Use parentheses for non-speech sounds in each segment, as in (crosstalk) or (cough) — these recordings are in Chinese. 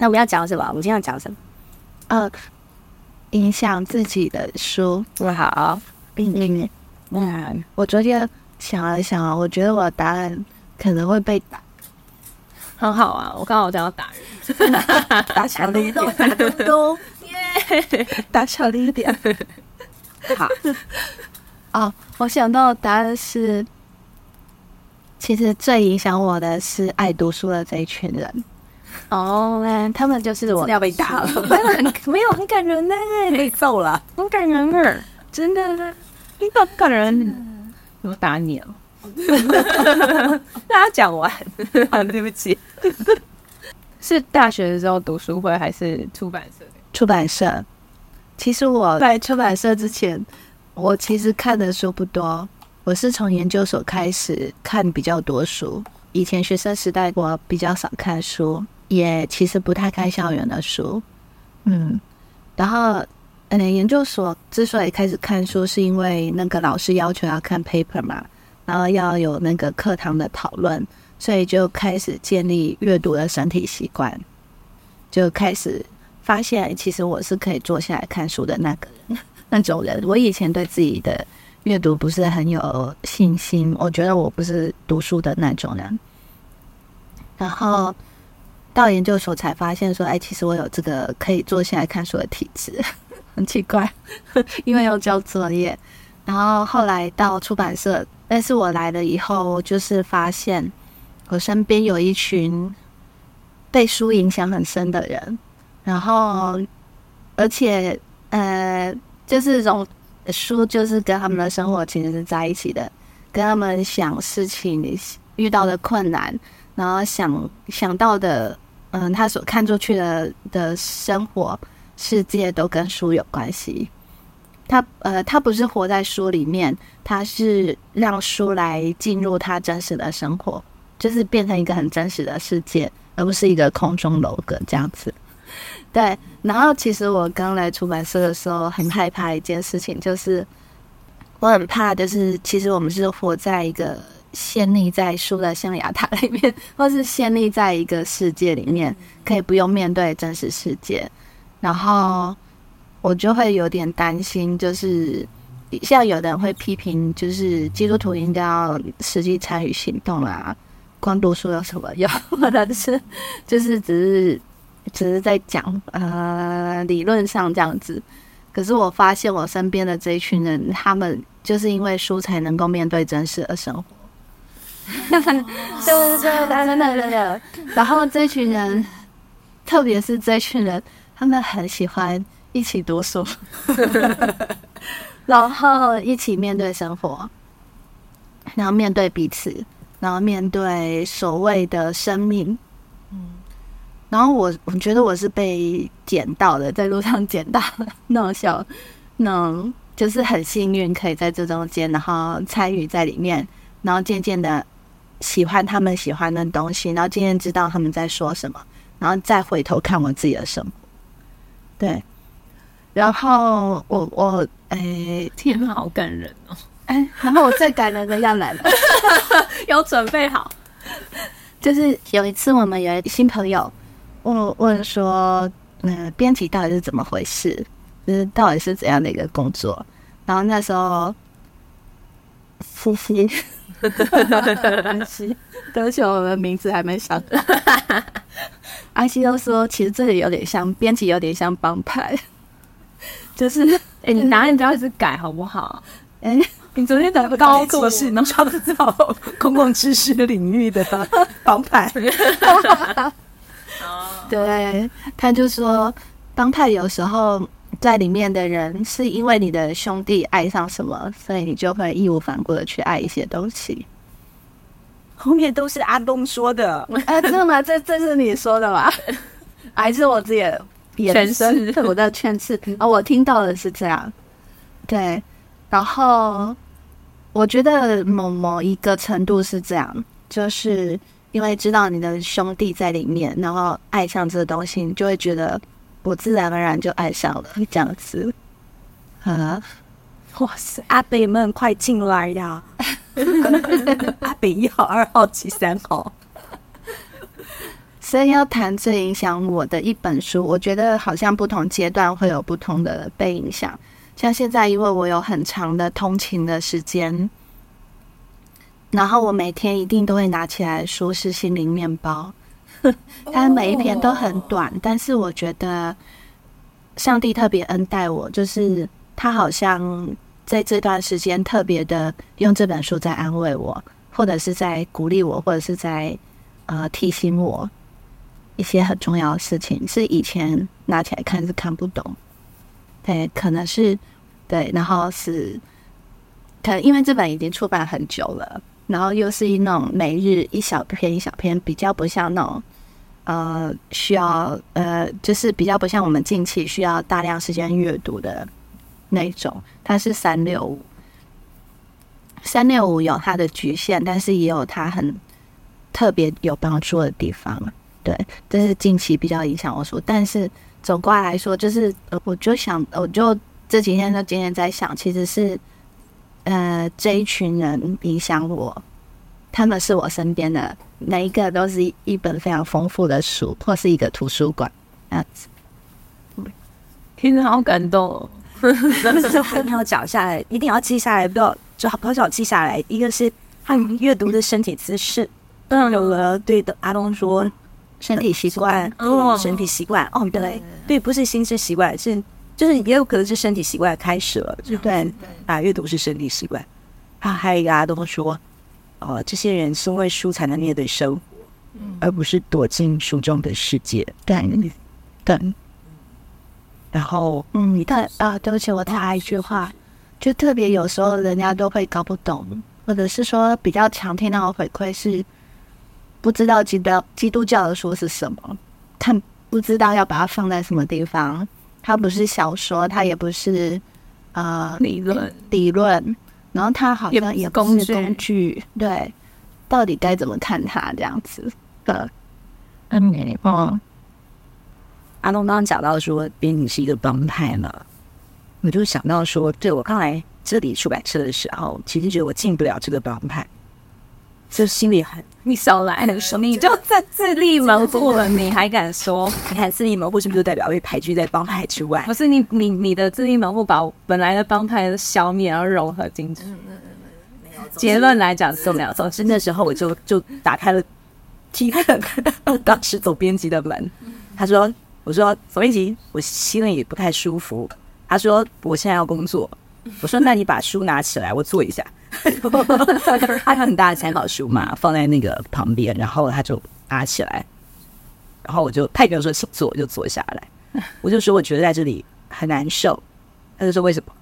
那我们要讲什么？我们今天要讲什么？呃，影响自己的书。那好，嗯嗯，嗯，我昨天想了想啊，我觉得我的答案可能会被打，很好啊。我刚好讲要打人，(laughs) 打小了一点，打东东，打小了一点。好，(laughs) 哦，我想到的答案是，其实最影响我的是爱读书的这一群人。哦，嗯，他们就是我要被打了，很 (laughs) 没有很感人呢，被揍了，很感人呢，真的，你很感人。我打你了，(laughs) 大家讲完，(laughs) 好，对不起。是大学的时候读书会还是出版社？出版社。其实我在出版社之前，我其实看的书不多。我是从研究所开始看比较多书。以前学生时代我比较少看书，也其实不太看校园的书。嗯，然后嗯，研究所之所以开始看书，是因为那个老师要求要看 paper 嘛，然后要有那个课堂的讨论，所以就开始建立阅读的身体习惯，就开始。发现其实我是可以坐下来看书的那个人，(laughs) 那种人。我以前对自己的阅读不是很有信心，我觉得我不是读书的那种人。然后到研究所才发现说，哎，其实我有这个可以坐下来看书的体质，很奇怪，因为要交作业。然后后来到出版社，但是我来了以后，就是发现我身边有一群被书影响很深的人。然后，而且，呃，就是这种书，就是跟他们的生活其实是在一起的，跟他们想事情遇到的困难，然后想想到的，嗯，他所看出去的的生活世界都跟书有关系。他，呃，他不是活在书里面，他是让书来进入他真实的生活，就是变成一个很真实的世界，而不是一个空中楼阁这样子。对，然后其实我刚来出版社的时候，很害怕一件事情，就是我很怕，就是其实我们是活在一个陷溺在书的象牙塔里面，或是陷溺在一个世界里面，可以不用面对真实世界。然后我就会有点担心，就是像有的人会批评，就是基督徒应该要实际参与行动啊，光读书有什么用？或者是就是只是。只是在讲呃理论上这样子，可是我发现我身边的这一群人，他们就是因为书才能够面对真实的生活。(laughs) 然后这群人，特别是这群人，他们很喜欢一起读书，(laughs) 然后一起面对生活，然后面对彼此，然后面对所谓的生命。嗯然后我我觉得我是被捡到的，在路上捡到那种小，那种就是很幸运可以在这中间，然后参与在里面，然后渐渐的喜欢他们喜欢的东西，然后今天知道他们在说什么，然后再回头看我自己的生活，对，然后我我哎，天好感人哦，哎，然后我最感人的要来了，(laughs) 有准备好，就是有一次我们有新朋友。问问说，嗯，编辑到底是怎么回事？就是到底是怎样的一个工作？然后那时候，西 (laughs) 西，西，对不起，我们名字还没想。(laughs) 安西都说，其实这里有点像编辑，有点像帮派。就是，哎，你哪里不要一直改好不好？(laughs) 哎，你昨天讲高度是能创造公共知识领域的帮派。对，他就说，帮派有时候在里面的人，是因为你的兄弟爱上什么，所以你就会义无反顾的去爱一些东西。后面都是阿东说的，(laughs) 啊，真的吗？这这是你说的吗？(laughs) 还是我自己的诠释？(laughs) 我的诠释啊，我听到的是这样。对，然后我觉得某某一个程度是这样，就是。因为知道你的兄弟在里面，然后爱上这个东西，你就会觉得我自然而然就爱上了这样子。啊，(laughs) 哇塞！阿北们快进来呀！(laughs) 阿北一号、二号、七三号。所以要谈最影响我的一本书，我觉得好像不同阶段会有不同的被影响。像现在，因为我有很长的通勤的时间，然后我每天一定都会拿起来书是《心灵面包》，(laughs) 它每一篇都很短，但是我觉得上帝特别恩待我，就是他好像在这段时间特别的用这本书在安慰我，或者是在鼓励我，或者是在呃提醒我一些很重要的事情，是以前拿起来看是看不懂。对，可能是对，然后是可能因为这本已经出版很久了，然后又是一那种每日一小篇一小篇，比较不像那种呃需要呃就是比较不像我们近期需要大量时间阅读的那种，它是三六五，三六五有它的局限，但是也有它很特别有帮助的地方。对，这是近期比较影响我说，但是。总过来说，就是呃，我就想，我就这几天就今天在想，其实是呃这一群人影响我，他们是我身边的每一个都是一本非常丰富的书，或是一个图书馆这样子。听着好感动哦！(laughs) 真的是一定要讲下来，一定要记下来，不要就好好记下来。一个是他阅读的身体姿势，嗯，有了对的。阿东说。身体习惯，哦，身体习惯，哦，对，对，不是心智习惯，是就是也有可能是身体习惯开始了，对，啊，阅读是身体习惯，啊，还有一个阿东说，哦，这些人是因为书才能面对生活，而不是躲进书中的世界，对，对，然后，嗯，你看啊，对不起，我太爱一句话，就特别有时候人家都会搞不懂，或者是说比较常听到的回馈是。不知道基督基督教的书是什么，看不知道要把它放在什么地方。它不是小说，它也不是呃理论理论，然后它好像也不是工具。对，到底该怎么看它这样子？的，嗯，哦，阿东刚刚讲到说编辑是一个帮派嘛，我就想到说，对我刚来这里出版社的时候，其实觉得我进不了这个帮派。就心里很，你少来了，你就在自立门户了，你还敢说？你看自立门户是不是就代表被排拒在帮派之外？不是你，你你的自立门户把本来的帮派消灭，而融合进去。结论来讲是没有。总之那时候我就就打开了，踢开了当时总编辑的门。他说：“我说总编辑，我心里不太舒服。”他说：“我现在要工作。”我说：“那你把书拿起来，我坐一下。(laughs) ”他有很大的参考书嘛，放在那个旁边，然后他就拿起来，然后我就他也没有说请坐，我就坐下来。我就说我觉得在这里很难受，他就说为什么？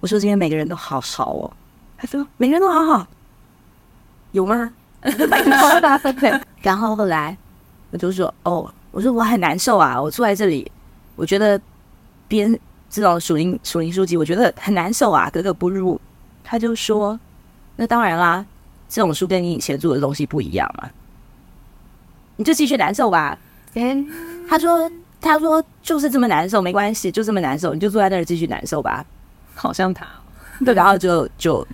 我说今天每个人都好好哦。他说每个人都好好，有吗？(laughs) 然后后来我就说哦，我说我很难受啊，我坐在这里，我觉得编这种属灵属灵书籍，我觉得很难受啊，格格不入。他就说。那当然啦，这种书跟你以前做的东西不一样嘛，你就继续难受吧。嗯，他说，他说就是这么难受，没关系，就这么难受，你就坐在那儿继续难受吧。好像他，对，然后就就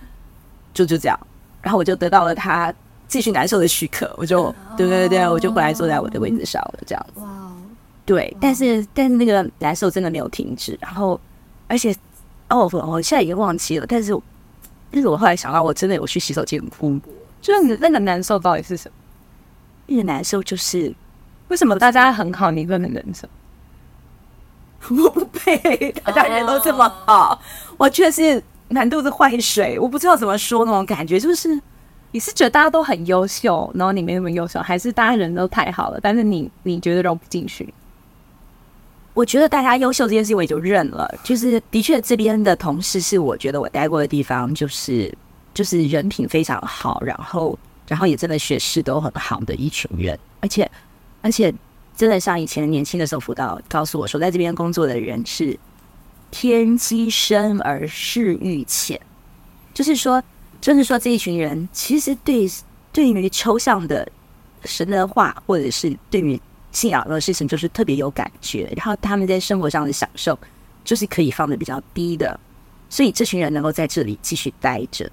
就就这样，然后我就得到了他继续难受的许可，我就对对对，我就回来坐在我的位置上了，这样子。哇，对，但是但是那个难受真的没有停止，然后而且哦，我现在已经忘记了，但是。但是我后来想到，我真的有去洗手间哭过。就是你那个难受到底是什么？那个难受就是为什么大家很好，你更难受？我不配，大家人都这么好，我却是满肚子坏水。我不知道怎么说那种感觉，就是你是觉得大家都很优秀，然后你没那么优秀，还是大家人都太好了，但是你你觉得融不进去？我觉得大家优秀这件事我也就认了，就是的确这边的同事是我觉得我待过的地方，就是就是人品非常好，然后然后也真的学识都很好的一群人，而且而且真的像以前年轻的时候辅导告诉我说，在这边工作的人是天机深而事欲浅，就是说就是说这一群人其实对对于抽象的神的话，或者是对于。信仰的事情就是特别有感觉，然后他们在生活上的享受就是可以放的比较低的，所以这群人能够在这里继续待着。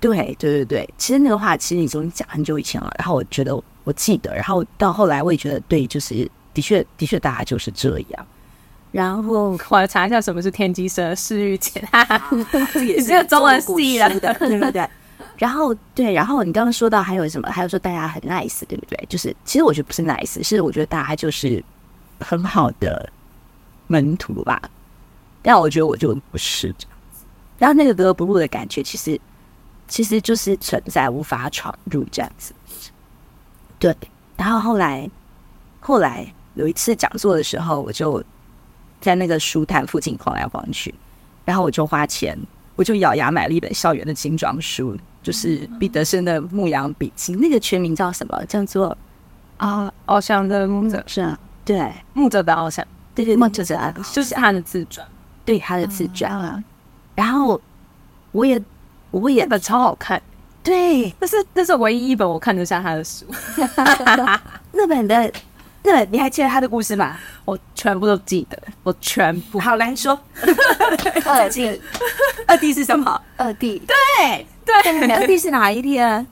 对对对对，其实那个话其实已经讲很久以前了，然后我觉得我我记得。然后到后来我也觉得对，就是的确的确大家就是这样。然后我来查一下什么是天机社试御前，这也是个中文系的，对对对。然后对，然后你刚刚说到还有什么？还有说大家很 nice，对不对？就是其实我觉得不是 nice，是我觉得大家就是很好的门徒吧。但我觉得我就不是这样子。然后那个格格不入的感觉，其实其实就是存在，无法闯入这样子。对。然后后来后来有一次讲座的时候，我就。在那个书摊附近晃来晃去，然后我就花钱，我就咬牙买了一本校园的精装书，就是彼得森的《牧羊笔记》，那个全名叫什么？叫做啊，翱翔的牧者。是啊，对，牧者的翱翔，对对，牧者的，就是他的自传，对他的自传。啊。然后我也我也那本超好看，对，那是那是唯一一本我看得下他的书，(laughs) 那本的。对，你还记得他的故事吗？我全部都记得，我全部。好，来说。(laughs) 二弟，(laughs) 二弟是什么？二弟。对对，二弟是哪一天？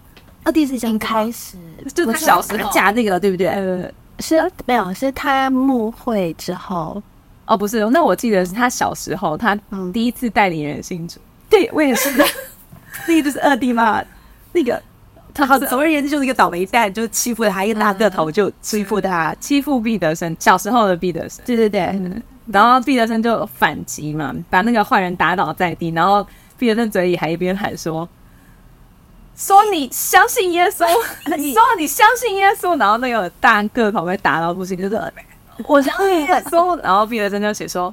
二弟是刚开始，就他小时候讲那个，对不对？呃，是没有，是他幕会之后。哦，不是，那我记得是他小时候，他第一次带领人新主。对，我也是。(laughs) 那个就是二弟嘛，那个。他总而言之就是一个倒霉蛋，就欺负他一个大个头，就欺负他，欺负毕德生。小时候的毕德生，对对对。然后毕德生就反击嘛，把那个坏人打倒在地。然后毕德生嘴里还一边喊说：“说你相信耶稣，(laughs) 说你相信耶稣。”然后那个大个头被打到不行，就是我相信耶 (laughs) 稣。然后毕德生就写说：“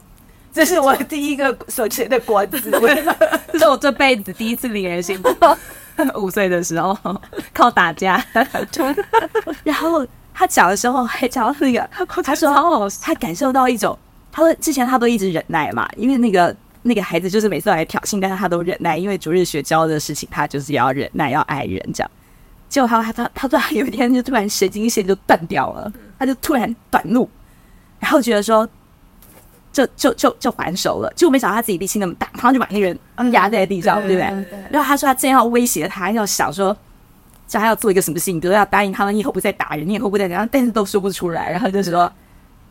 这是我第一个所学的果子，(laughs) 这是我这辈子第一次领人心。” (laughs) 五岁的时候靠打架，(laughs) 然后他讲的时候还讲到那个，他说他感受到一种，他说之前他都一直忍耐嘛，因为那个那个孩子就是每次来挑衅，但是他都忍耐，因为逐日学教的事情，他就是要忍耐，要爱人这样。结果他他他突然有一天就突然神经线就断掉了，他就突然短路，然后觉得说。就就就就还手了，就没想到他自己力气那么大，然后就把那个人压在地上，对不对？然后他说他正要威胁他，要想说叫他要做一个什么事情，比如要答应他们以后不再打人，你以后不再怎样，但是都说不出来。然后就说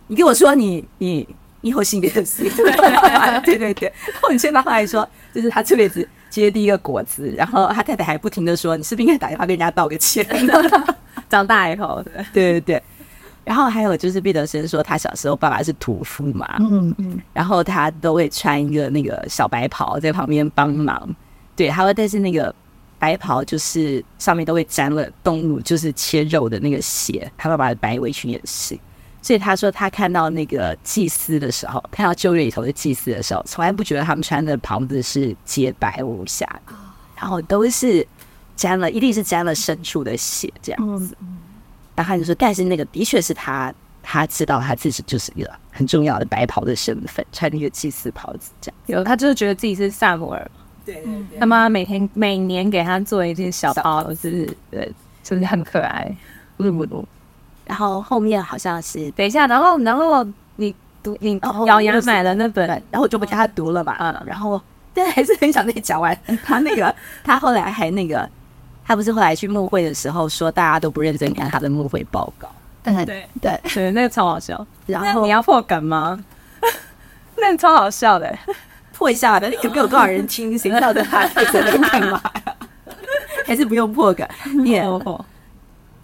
你跟我说你你你以后性别的事，(laughs) 对对对。然后你现在后来说，就是他这辈子接第一个果子。然后他太太还不停的说，你是不是应该打电话跟人家道个歉？(laughs) 长大以后，对对对。然后还有就是毕德生说，他小时候爸爸是屠夫嘛，嗯嗯，然后他都会穿一个那个小白袍在旁边帮忙，对，他会但是那个白袍就是上面都会沾了动物就是切肉的那个血，他爸爸的白围裙也是，所以他说他看到那个祭司的时候，看到旧约里头的祭司的时候，从来不觉得他们穿的袍子是洁白无瑕，然后都是沾了，一定是沾了牲畜的血这样子。然后就说，但是那个的确是他，他知道他自己就是一个很重要的白袍的身份，穿那个祭祀袍子这样。有，他就是觉得自己是萨摩尔。对对对。他妈每天每年给他做一件小袍子，对，是不是很可爱？不不不。然后后面好像是，等一下，然后然后你读你咬牙买了那本，然后我就不给他读了嘛。嗯。然后但还是很想跟你讲完。他那个，他后来还那个。他不是后来去幕会的时候说大家都不认真看他的幕会报告，对对对 (laughs) 对，那个超好笑。然后你要破梗吗？(laughs) 那个超好笑的，破一下的。有没有多少人听？(laughs) 谁知道他在这里干嘛？还是不用破梗？也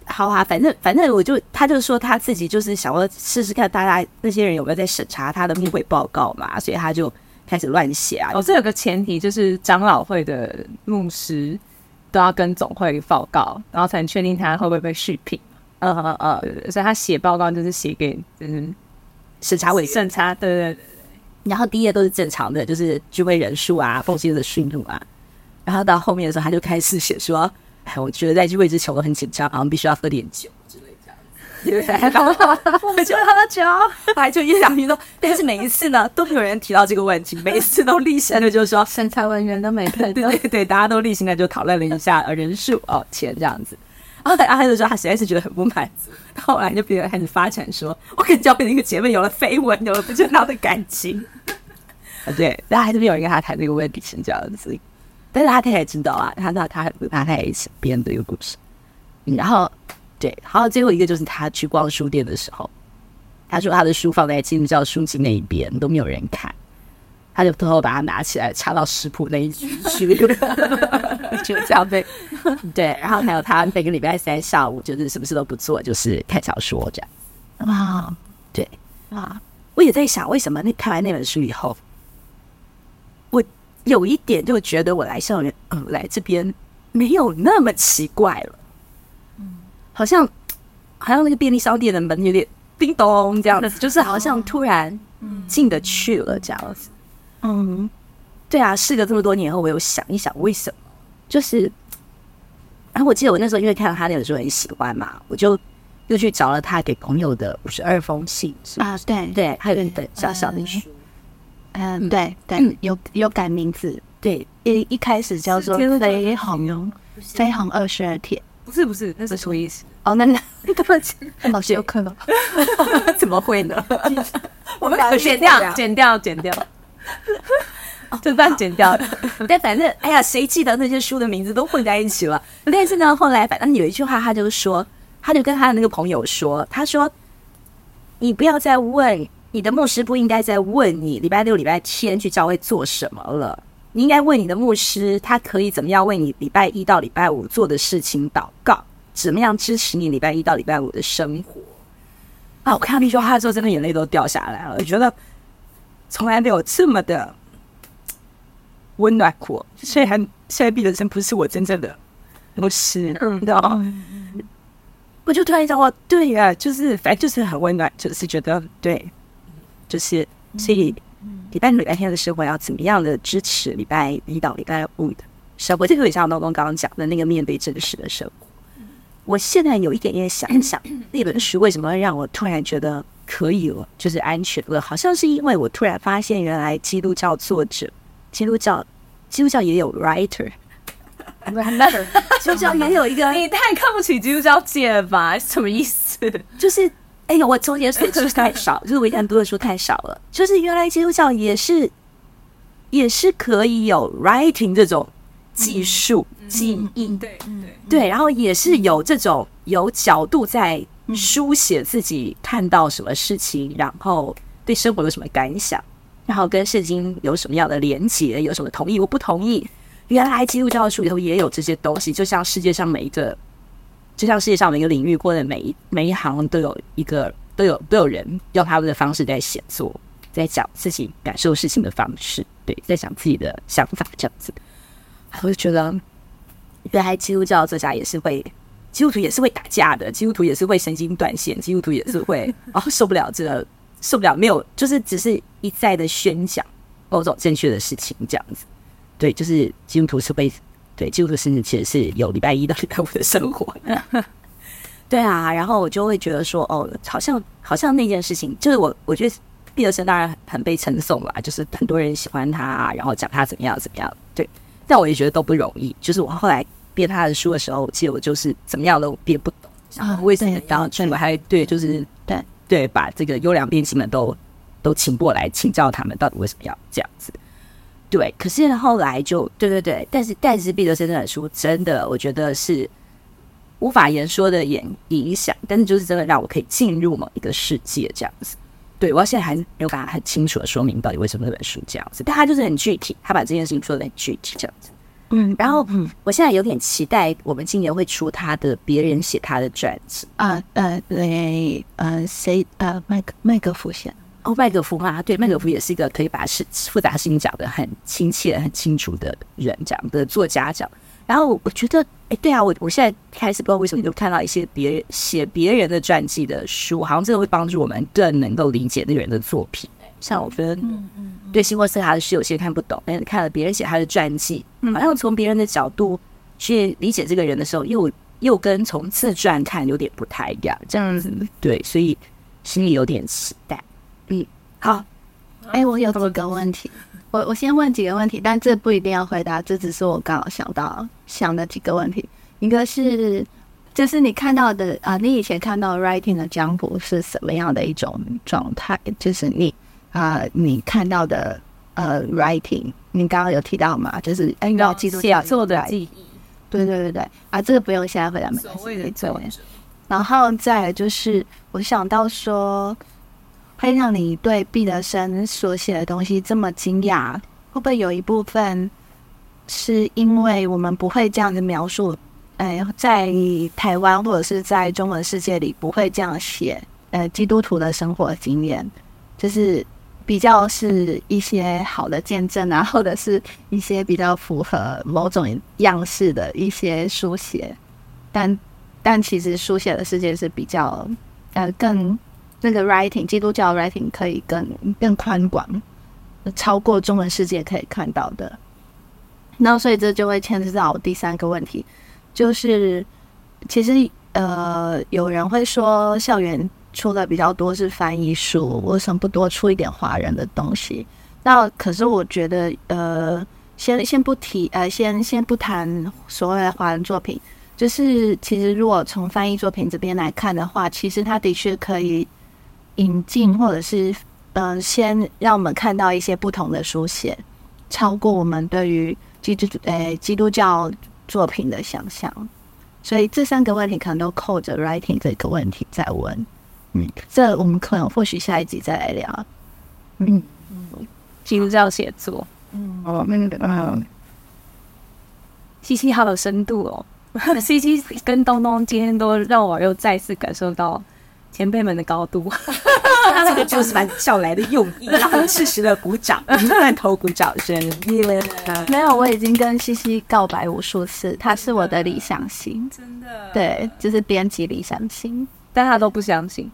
好啊，反正反正我就他就说他自己就是想要试试看大家那些人有没有在审查他的幕会报告嘛，所以他就开始乱写啊。哦，这有个前提就是长老会的牧师。都要跟总会报告，然后才能确定他会不会被续聘。呃呃呃，所以他写报告就是写给嗯审查委审查，对对对。然后第一页都是正常的，就是聚会人数啊、奉献的数目啊。然后到后面的时候，他就开始写说：“哎，我觉得在聚会之前我都很紧张，好像必须要喝点酒。”对，然后 (laughs) 我们就喝酒，还就一两瓶都，但是每一次呢，都有人提到这个问题，每一次都例行的，就是说身材文员都没 (laughs) 对对对，大家都例行的就讨论了一下人数哦钱这样子，然后阿黑就说他实在是觉得很不满足，后来就别人开始发展说，我跟交给那个姐妹有了绯闻，有了不正当的感情，啊 (laughs) 对，然后还是没有人跟他谈这个问题是这样子，但是他太太知道啊，他他他他太太编的一个故事，然后。对，还有最后一个就是他去逛书店的时候，他说他的书放在基督教书籍那一边都没有人看，他就偷偷把它拿起来插到食谱那一区去 (laughs) (laughs) 就这样被对。然后还有他每个礼拜三下午就是什么事都不做，就是看小说这样。哇，对，哇，我也在想，为什么那看完那本书以后，我有一点就觉得我来校园，嗯、来这边没有那么奇怪了。嗯，好像好像那个便利商店的门有点叮咚这样子，(laughs) 就是好像突然进得去了这样子。嗯，对啊，事隔这么多年后，我有想一想为什么，就是，然后我记得我那时候因为看到他那本书很喜欢嘛，我就又去找了他给朋友的五十二封信，是吧？啊，对，对，还有一本小小的书，嗯，对对嗯，有有改名字，对，一一开始叫做是天绯红，绯红二十二天。不是不是，那是什么意思？哦，那那 (laughs) 对不起，老师有可能。(laughs) 怎么会呢？(laughs) 我们剪掉，剪掉，剪掉，就这样剪掉。但反正，哎呀，谁记得那些书的名字都混在一起了。但是呢，后来反正有一句话，他就说，他就跟他的那个朋友说，他说：“你不要再问你的牧师，不应该再问你礼拜六、礼拜天去教会做什么了。你应该问你的牧师，他可以怎么样为你礼拜一到礼拜五做的事情祷告，怎么样支持你礼拜一到礼拜五的生活。”啊，我看到那句话的时候，真的眼泪都掉下来了。我觉得从来没有这么的温暖过。虽然现在毕德生不是我真正的牧师，嗯，的、我就突然想，哇，对呀、就是反正就是很温暖，就是觉得对，就是所以礼拜六、礼拜天的生活要怎么样的支持礼拜一到礼拜五的生活，这个也像东东刚刚讲的那个面对真实的生活。我现在有一点点想一 (clears throat) 想，那本书为什么会让我突然觉得可以了，就是安全了？好像是因为我突然发现，原来基督教作者，基督教，基督教也有 writer，(laughs) 基督教也有一个，(laughs) 你太看不起基督教界了吧？什么意思？就是，哎呦，我中间所知太少，(laughs) 就是我以前读的书太少了。就是原来基督教也是，也是可以有 writing 这种技术、技艺，对对，对，然后也是有这种有角度在书写自己看到什么事情，然后对生活有什么感想，然后跟圣经有什么样的连结，有什么同意或不同意。原来基督教的书里头也有这些东西，就像世界上每一个，就像世界上每一个领域或者每一每一行都有一个都有都有人用他们的方式在写作，在讲自己感受事情的方式，对，在讲自己的想法这样子。我就觉得，原来基督教这家也是会，基督徒也是会打架的，基督徒也是会神经断线，基督徒也是会 (laughs) 哦受不了这个，受不了没有，就是只是一再的宣讲某种正确的事情这样子。对，就是基督徒是被，对，基督徒甚至其实是有礼拜一到礼拜五的生活。(laughs) 对啊，然后我就会觉得说，哦，好像好像那件事情，就是我我觉得毕德生当然很被称颂啦，就是很多人喜欢他，然后讲他怎么样怎么样，对，但我也觉得都不容易。就是我后来编他的书的时候，我记得我就是怎么样都编不懂，啊为什么对然后我还对，就是对对，把这个优良编辑们都都请过来请教他们到底为什么要这样子。对，可是后来就对对对，但是但是毕德生这本书真的，我觉得是无法言说的影影响，但是就是真的让我可以进入某一个世界这样子。对我到现在还没有办法很清楚的说明到底为什么那本书这样子，但他就是很具体，他把这件事情说的很具体这样子。嗯，然后嗯我现在有点期待，我们今年会出他的别人写他的传记。啊呃对呃谁呃麦克麦克福先哦，麦格夫啊，对，麦格夫也是一个可以把事复杂事情讲得很亲切、很清楚的人，这样的作家这样。然后我觉得，哎，对啊，我我现在开始不知道为什么就看到一些别人写别人的传记的书，好像这个会帮助我们更能够理解那个人的作品。像我觉得，对辛沃斯卡的诗有些看不懂，但是看了别人写他的传记，好像从别人的角度去理解这个人的时候，又又跟从自传看有点不太一样，这样子。对，所以心里有点期待。嗯，好，哎，我有几个问题，我我先问几个问题，但这不一定要回答，这只是我刚好想到想的几个问题。一个是，就是你看到的啊、你以前看到 writing 的江湖是什么样的一种状态？就是你啊、你看到的呃 writing，你刚刚有提到嘛？就是按照基督教写作的记忆，对对对对啊，这个不用现在回答，没关系所谓的然后再就是我想到说，会让你对毕德生所写的东西这么惊讶，会不会有一部分是因为我们不会这样子描述？哎，在台湾或者是在中文世界里不会这样写，呃，基督徒的生活经验，就是比较是一些好的见证啊，(laughs) 或者是一些比较符合某种样式的一些书写，但但其实书写的世界是比较呃更那个 writing 基督教 writing 可以更更宽广，超过中文世界可以看到的。那所以这就会牵涉到第三个问题。就是其实呃，有人会说校园出的比较多是翻译书，为什么不多出一点华人的东西？那可是我觉得呃，先先不提呃，先先不谈所谓的华人作品，就是其实如果从翻译作品这边来看的话，其实它的确可以引进或者是嗯，先让我们看到一些不同的书写，超过我们对于基督诶基督教。作品的想象，所以这三个问题可能都扣着 writing 这个问题在问。嗯，这我们可能或许下一集再来聊。嗯嗯，基督教写作。嗯哦，那个嗯，西西好有深度哦。(laughs) 西西跟东东今天都让我又再次感受到前辈们的高度。(laughs) 这个就是蛮笑来的用意，然后适时的鼓掌，慢头鼓掌声。(laughs) 没有，我已经跟西西告白无数次，他是我的理想型，真的。对，就是编辑理想型，但他都不相信。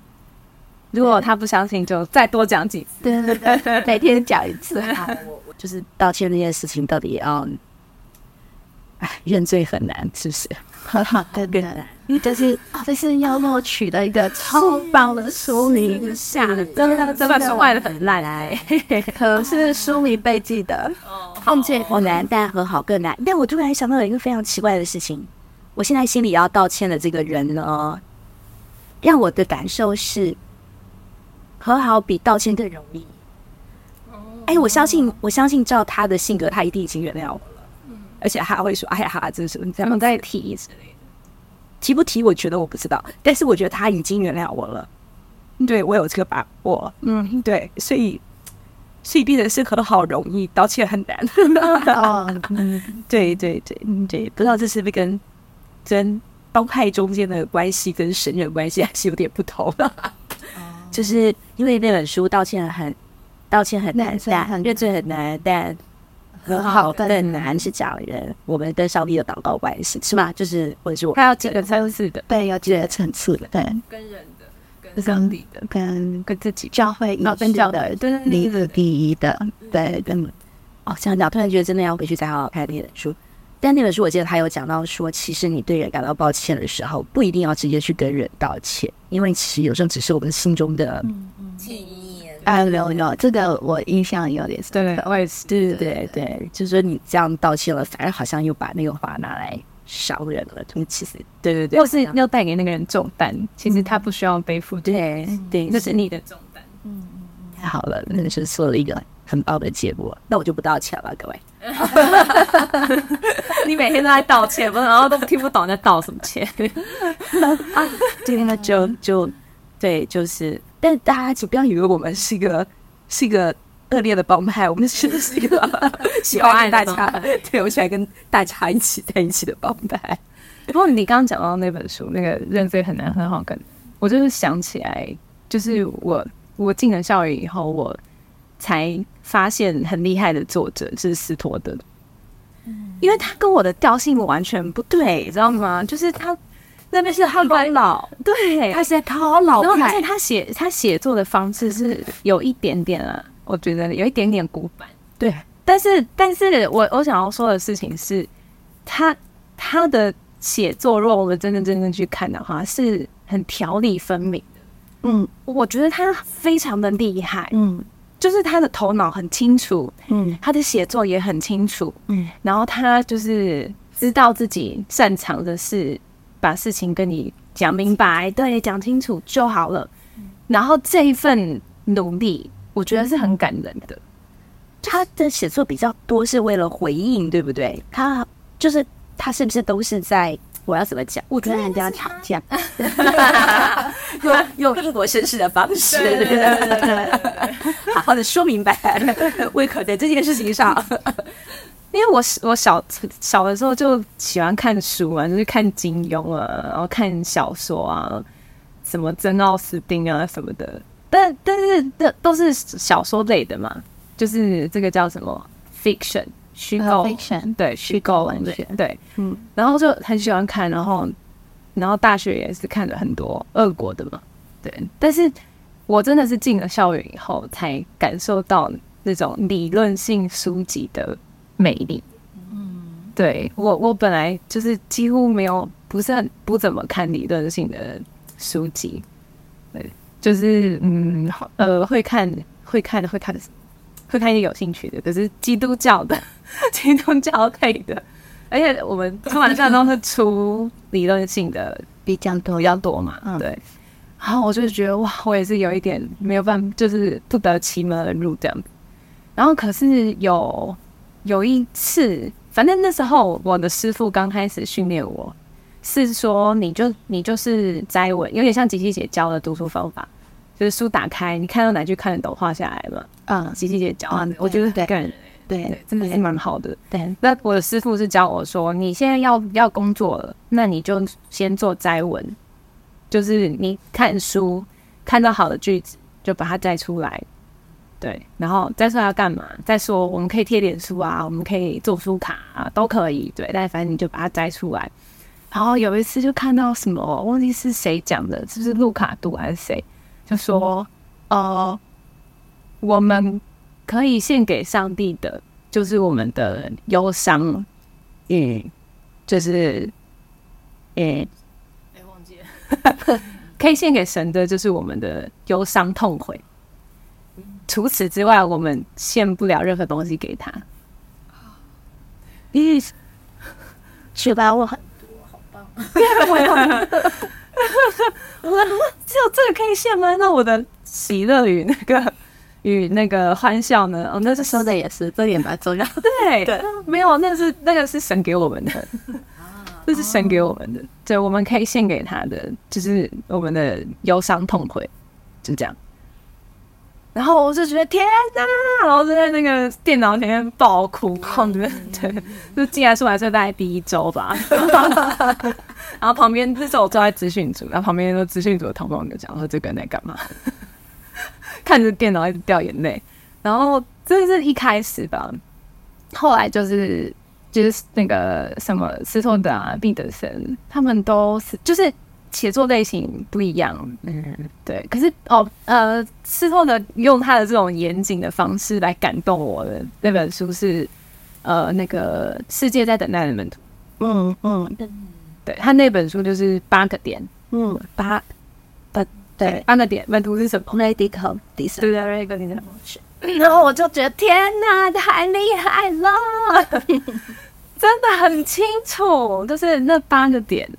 如果他不相信，就再多讲几次。对对对，(laughs) 每天讲一次。就是道歉这件事情，到底要，哎，认罪很难，是不是？更更难。这是这是要录取的一个超棒的书名，下的真的真的是坏的很烂哎，(laughs) 可是书名被记得。道歉好难，但和好更难。但我突然想到了一个非常奇怪的事情，我现在心里要道歉的这个人呢，让我的感受是和好比道歉更容易。哎，我相信，我相信照他的性格，他一定已经原谅我了。嗯，而且他会说：“哎呀，这是这样再提之类的。”提不提？我觉得我不知道，但是我觉得他已经原谅我了。对我有这个把握。嗯，对，所以所以变得是和好容易，道歉很难。(laughs) 哦，(laughs) 对对对对，不知道这是不是跟跟帮派中间的关系跟神人关系还是有点不同。(laughs) 就是因为那本书道歉很道歉很难，但认罪很难，但。和好更难是讲人，我们跟上帝的祷告关系是吗？就是或者是我，他要几个层次的，对，要几个层次的，对，跟人的，跟上帝的，跟跟自己教会仪式的，对，礼是第一的，对，跟哦，这样讲，突然觉得真的要回去再好好看那本书。但那本书我记得他有讲到说，其实你对人感到抱歉的时候，不一定要直接去跟人道歉，因为其实有时候只是我们心中的记忆。啊，有有，这个我印象有点深。对，我也是。对对对对，就是说你这样道歉了，反而好像又把那个话拿来伤人了。其实，对对对，又是要带给那个人重担，其实他不需要背负。对对，那是你的重担。嗯嗯，太好了，那是做了一个很棒的结果。那我就不道歉了，各位。(laughs) (laughs) 你每天都在道歉，然后都听不懂在道什么歉。(laughs) 啊，今天呢，就就对，就是。但大家请不要以为我们是一个是一个恶劣的帮派，我们其实 (laughs) 是一个 (laughs) 喜欢大家，(laughs) 对我喜欢跟大家一起在一起的帮派。然后你刚刚讲到那本书，那个认罪很难很好跟，我就是想起来，就是我我进了校园以后，我才发现很厉害的作者是斯托德，因为他跟我的调性完全不对，知道吗？就是他。那边是他老，对，他是在讨老然后而且他写他写作的方式是有一点点啊，我觉得有一点点古板。对，但是但是我我想要说的事情是，他他的写作，如果我们真真正正去看的话，是很条理分明的。嗯，我觉得他非常的厉害。嗯，就是他的头脑很清楚。嗯，他的写作也很清楚。嗯，然后他就是知道自己擅长的是。把事情跟你讲明白，对，讲清楚就好了。然后这一份努力，我觉得是很感人的。他的写作比较多是为了回应，对不对？他就是他是不是都是在我要怎么讲？我跟人家吵架，用用英国绅士的方式，好好的说明白，为可在这件事情上。因为我我小小的时候就喜欢看书嘛，就是看金庸啊，然后看小说啊，什么珍奥斯汀啊什么的。但但是这都是小说类的嘛，就是这个叫什么 fiction 虚构 fiction 对虚构文学对，嗯，然后就很喜欢看，然后然后大学也是看了很多俄国的嘛，对。但是我真的是进了校园以后，才感受到那种理论性书籍的魅力。嗯，对我我本来就是几乎没有不是很不怎么看理论性的书籍，对，就是嗯呃会看会看的会看的会看一些有兴趣的，可是基督教的 (laughs) 基督教类的，而且我们出版社都是出理论性的比较多比较多嘛，嗯对。然后我就觉得哇，我也是有一点没有办法，就是不得其门而入这样子。然后可是有有一次，反正那时候我的师傅刚开始训练我，是说你就你就是摘文，有点像吉吉姐教的读书方法，就是书打开，你看到哪句看得懂，画下来嘛。嗯，吉吉姐教啊，嗯我觉得对个人对对真的是蛮好的。对，那我的师傅是教我说，你现在要要工作了，那你就先做摘文，就是你看书看到好的句子，就把它摘出来。对，然后再说要干嘛？再说我们可以贴脸书啊，我们可以做书卡啊，都可以。对，但反正你就把它摘出来。然后有一次就看到什么，忘记是谁讲的，是不是路卡杜还是谁？就说，呃，我们可以献给上帝的，就是我们的忧伤，嗯，就是，嗯，哎，忘记了，(laughs) 可以献给神的，就是我们的忧伤痛悔。除此之外，我们献不了任何东西给他。咦，(laughs) 是吧？我很 (laughs) 我说只有这个可以献吗？那我的喜乐与那个与那个欢笑呢？哦，那是说的也是，这点蛮重要。对 (laughs) 对，没有，那是那个是神给我们的，这是神给我们的，对，我们可以献给他的，就是我们的忧伤痛悔，就这样。然后我就觉得天哪，然后就在那个电脑前面爆哭，对对，就进来出版社大概第一周吧。(laughs) 然后旁边那时候我坐在资讯组，然后旁边的资讯组的同工就讲说这个人在干嘛，(laughs) 看着电脑一直掉眼泪。然后这是一开始吧，后来就是就是那个什么斯托德啊、毕德森，他们都是就是写作类型不一样，嗯，对。可是哦，呃，斯托的用他的这种严谨的方式来感动我的那本书是呃那个世界在等待的门徒，嗯嗯对他那本书就是八个点，嗯，八八对八个点门徒是什么？，medical d e s 对对对，一个点。然后我就觉得天哪，太厉害了，(laughs) 真的很清楚，就是那八个点。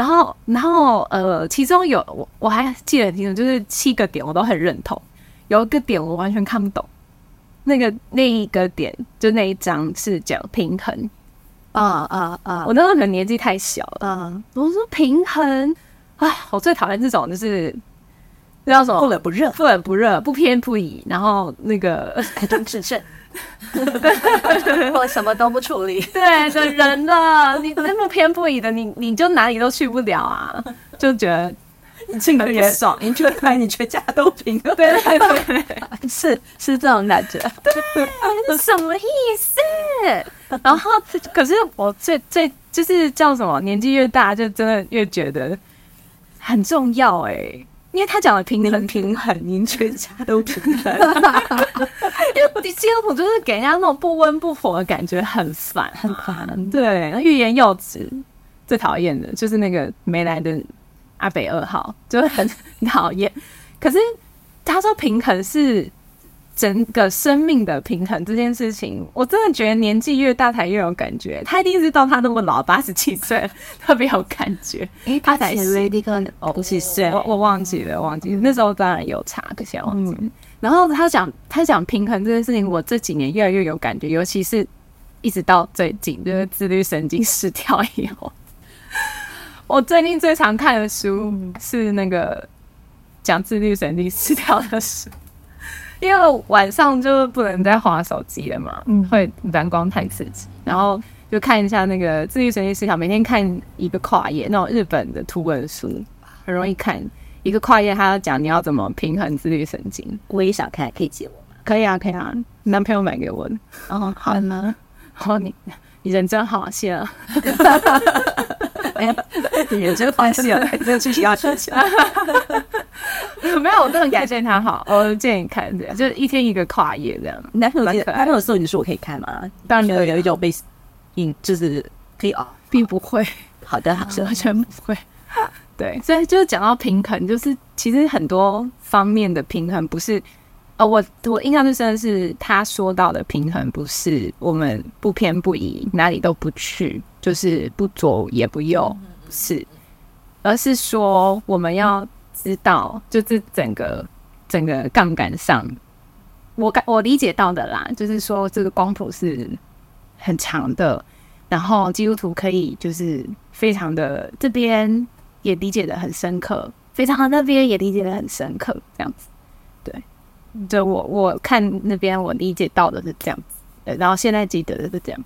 然后，然后呃，其中有我我还记得很清楚，就是七个点我都很认同，有一个点我完全看不懂。那个那一个点，就那一章是讲平衡。啊啊啊我那时候可能年纪太小了，啊！我说平衡，哎，我最讨厌这种就是那叫什么？不冷不热，不冷不热，不偏不倚，然后那个台中制胜，(laughs) 我什么都不处理。对的人了，你那么偏不倚的，你你就哪里都去不了啊，就觉得你这个也爽，你觉得你全家都平了，(laughs) 对对对，是是这种感觉。对，什么意思？然后可是我最最就是叫什么，年纪越大就真的越觉得很重要哎、因为他讲的平衡平衡，您全家都平衡。因为基督徒就是给人家那种不温不火的感觉，很烦，很烦。对，欲言又止，最讨厌的就是那个没来的阿北二号，就很很讨厌。可是他说平衡是整个生命的平衡这件事情，我真的觉得年纪越大才越有感觉。他一定是到他那么老，八十几岁 (laughs) 特别有感觉。诶，他才 medical 哦，不是是我我忘记了，忘记了那时候当然有查，可惜忘记了。然后他讲他讲平衡这件事情，我这几年越来越有感觉，尤其是一直到最近，就是自律神经失调以后，(laughs) 我最近最常看的书是那个讲自律神经失调的书，因为晚上就不能再划手机了嘛，嗯会蓝光太刺激，然后就看一下那个自律神经失调，每天看一个跨页那种日本的图文书，很容易看。一个跨页，他要讲你要怎么平衡自律神经。我也想看，可以借我吗？可以啊，可以啊，男朋友买给我的。哦，好呢，(laughs) 哦，你你人真好，(laughs) 谢了。哎，有这个关系啊，这个具体要学起来。(laughs) 没有，我真的感谢他好，我建议看这样，就是一天一个跨页这样。男朋友男朋友送你的书我可以看吗？当然有有一种被引，就是可以哦。并不会，好的，好的。(laughs) 完全不会。对，所以就是讲到平衡，就是其实很多方面的平衡不是，呃，我我印象最深的是他说到的平衡，不是我们不偏不倚，哪里都不去，就是不左也不右，不是，而是说我们要知道，就是整个整个杠杆上，我感我理解到的啦，就是说这个光谱是很长的，然后基督徒可以就是非常的这边也理解的很深刻，非常的那边也理解的很深刻，这样子。对，就我我看那边我理解到的是这样子，对然后现在记得的是这样，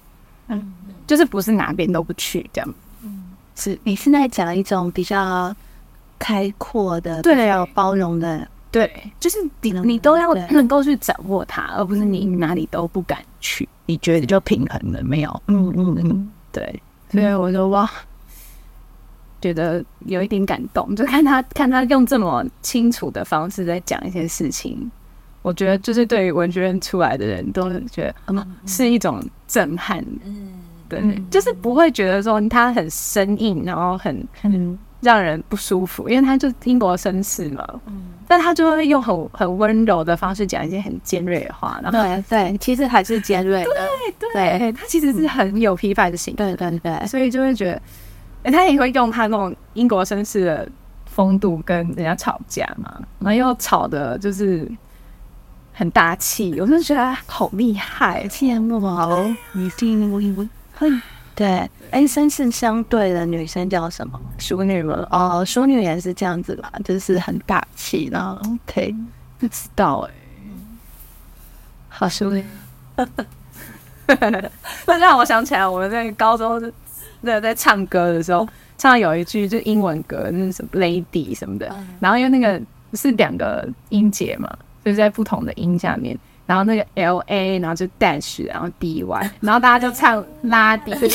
嗯，就是不是哪边都不去这样，嗯。是。你现在讲一种比较开阔的、对比较包容的，对，就是你你都要能够去掌握它，而不是你哪里都不敢去，你觉得就平衡了没有？嗯嗯嗯，对，所以我就哇，觉得有一点感动，就看他 (laughs) 看他用这么清楚的方式在讲一些事情，我觉得就是对于文学院出来的人都是觉得嗯是一种震撼，嗯，对，就是不会觉得说他很生硬，然后很嗯让人不舒服，因为他就英国绅士嘛，但他就会用很很温柔的方式讲一些很尖锐的话，然后对对，其实还是尖锐的，对对他其实是很有批判性，对对对，所以就会觉得，诶他也会用他那种英国绅士的风度跟人家吵架嘛，然后又吵的就是很大气，我就觉得好厉害。羡慕哦，你听我我会对，哎，绅士相对的女生叫什么？淑女吗？哦，淑女也是这样子吧，就是很大气，然后 OK，不知道哎、好淑女，那 (laughs) 让我想起来，我们在高中那在唱歌的时候，唱到有一句就英文歌，那是什么 lady 什么的，然后因为那个是两个音节嘛，就是在不同的音下面，然后那个 L A，然后就 dash，然后 D Y，(laughs) 然后大家就唱拉迪，(laughs)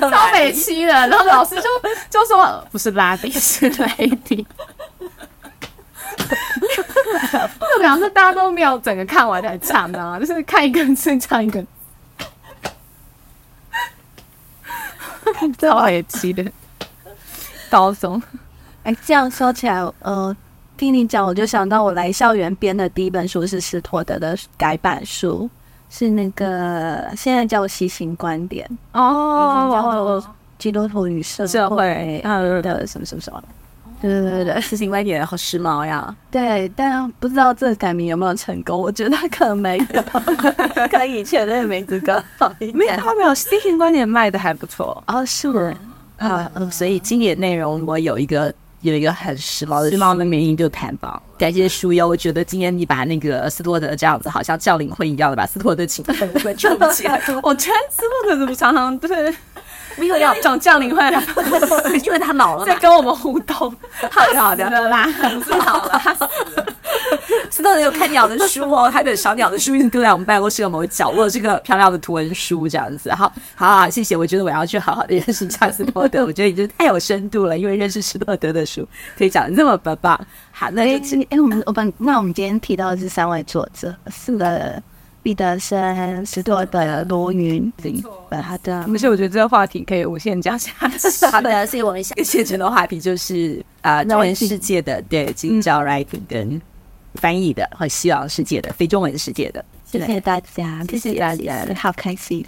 超北七的，然后老师就 (laughs) 就说不是拉迪是 lady。就表示大家都没有整个看完才唱的啊，就是看一个字唱一个，超北七的高松。哎，这样说起来，呃，听你讲，我就想到我来校园编的第一本书是斯托德的改版书，是那个现在叫《西行观点》哦，基督徒与社社会的什么什么什么。对对对对事情观点好时髦呀！对，但不知道这个改名有没有成功？我觉得可能没有，(laughs) 跟以前那个名字更好一没有他。没有，新型观点卖的还不错。哦，是吗？啊，嗯所以今年内容我有一个有一个很时髦的时髦的名义就谈吧，感谢书友，我觉得今天你把那个斯托德这样子，好像教领会一样的把斯托德请。到我们中间，我觉得斯托德怎么常常对。(laughs) 没有要，讲降临会。(laughs) 因为他老了嘛，在跟我们互动，好的。好的，的啦，不是老了，他死了。斯托德有看鸟的书哦，他的小鸟的书一直丢在我们办公室的某个角落，这个漂亮的图文书这样子。好，好啊，谢谢。我觉得我要去好好的认识一下斯托德，我觉得你真的太有深度了，因为认识斯托德的书可以讲的这么棒棒。好，那哎我们我们那我们今天提到的是三位作者，四个彼得森、斯托德、罗云林，好的，而且我觉得这个话题可以无限加下去。好的，所以我们下 (laughs) 一个现成的话题就是啊，中文世界的对今朝 writing 跟翻译的和西洋世界的非中文世界的。谢谢大家，谢谢大家好开心。